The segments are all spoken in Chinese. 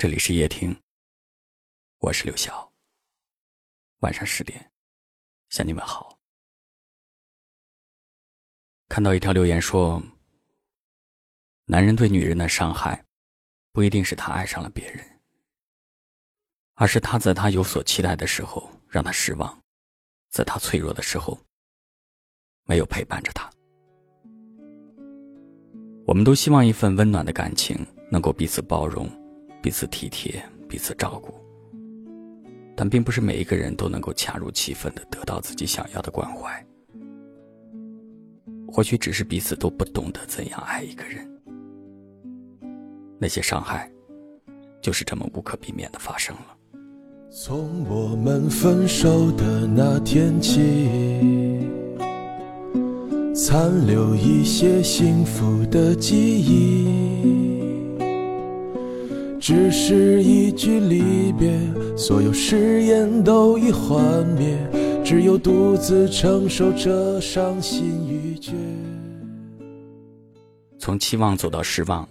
这里是夜听，我是刘晓。晚上十点，向你们好。看到一条留言说，男人对女人的伤害，不一定是他爱上了别人，而是他在他有所期待的时候让他失望，在他脆弱的时候没有陪伴着他。我们都希望一份温暖的感情能够彼此包容。彼此体贴，彼此照顾，但并不是每一个人都能够恰如其分的得到自己想要的关怀。或许只是彼此都不懂得怎样爱一个人，那些伤害，就是这么无可避免的发生了。从我们分手的那天起，残留一些幸福的记忆。只是一句离别，所有誓言都已幻灭，只有独自承受着伤心欲绝。从期望走到失望，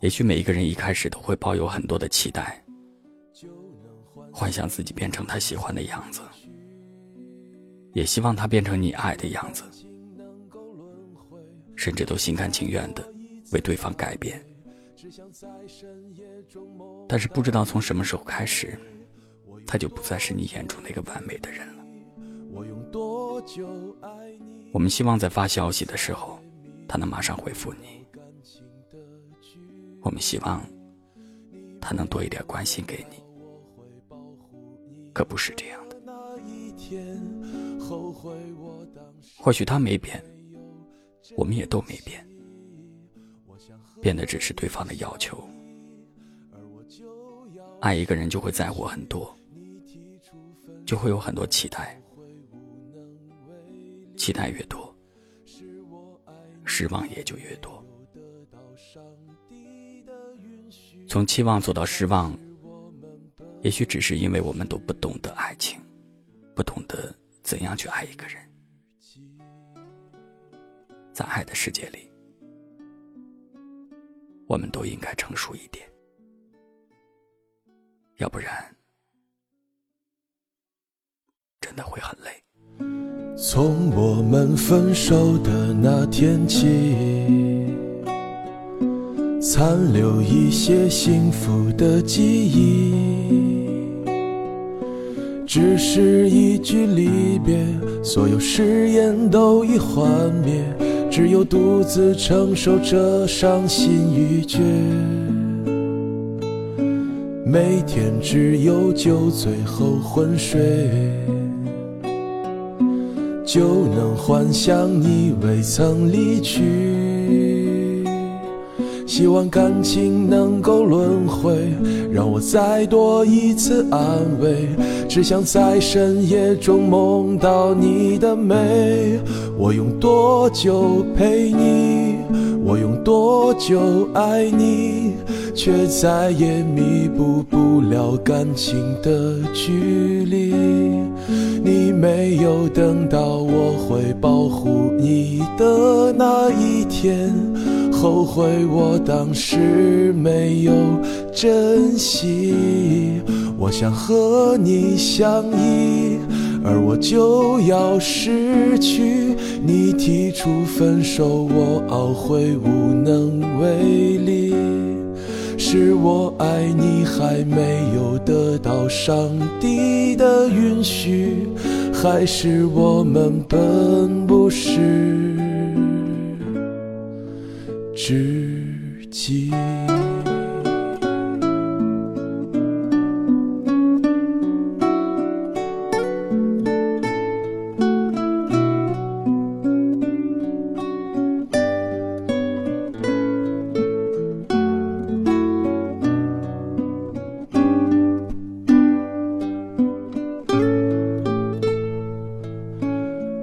也许每一个人一开始都会抱有很多的期待，幻想自己变成他喜欢的样子，也希望他变成你爱的样子，甚至都心甘情愿的为对方改变。但是不知道从什么时候开始，他就不再是你眼中那个完美的人了。我们希望在发消息的时候，他能马上回复你；我们希望他能多一点关心给你，可不是这样的。或许他没变，我们也都没变。变得只是对方的要求。爱一个人就会在乎很多，就会有很多期待，期待越多，失望也就越多。从期望走到失望，也许只是因为我们都不懂得爱情，不懂得怎样去爱一个人，在爱的世界里。我们都应该成熟一点，要不然真的会很累。从我们分手的那天起，残留一些幸福的记忆，只是一句离别，所有誓言都已幻灭。只有独自承受着伤心欲绝，每天只有酒醉后昏睡，就能幻想你未曾离去。希望感情能够轮回，让我再多一次安慰。只想在深夜中梦到你的美。我用多久陪你？我用多久爱你？却再也弥补不了感情的距离。你没有等到我会保护你的那一天，后悔我当时没有珍惜。我想和你相依。而我就要失去，你提出分手，我懊悔无能为力。是我爱你还没有得到上帝的允许，还是我们本不是知己？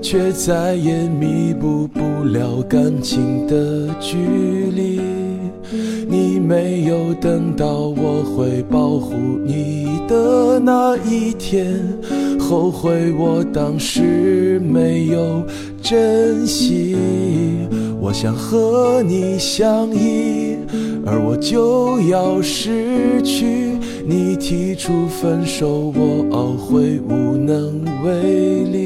却再也弥补不了感情的距离。你没有等到我会保护你的那一天，后悔我当时没有珍惜。我想和你相依，而我就要失去。你提出分手，我懊悔无能为力。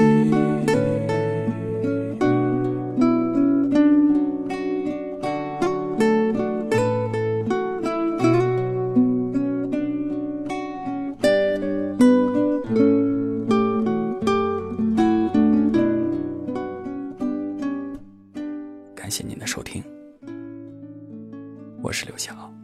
我是刘晓。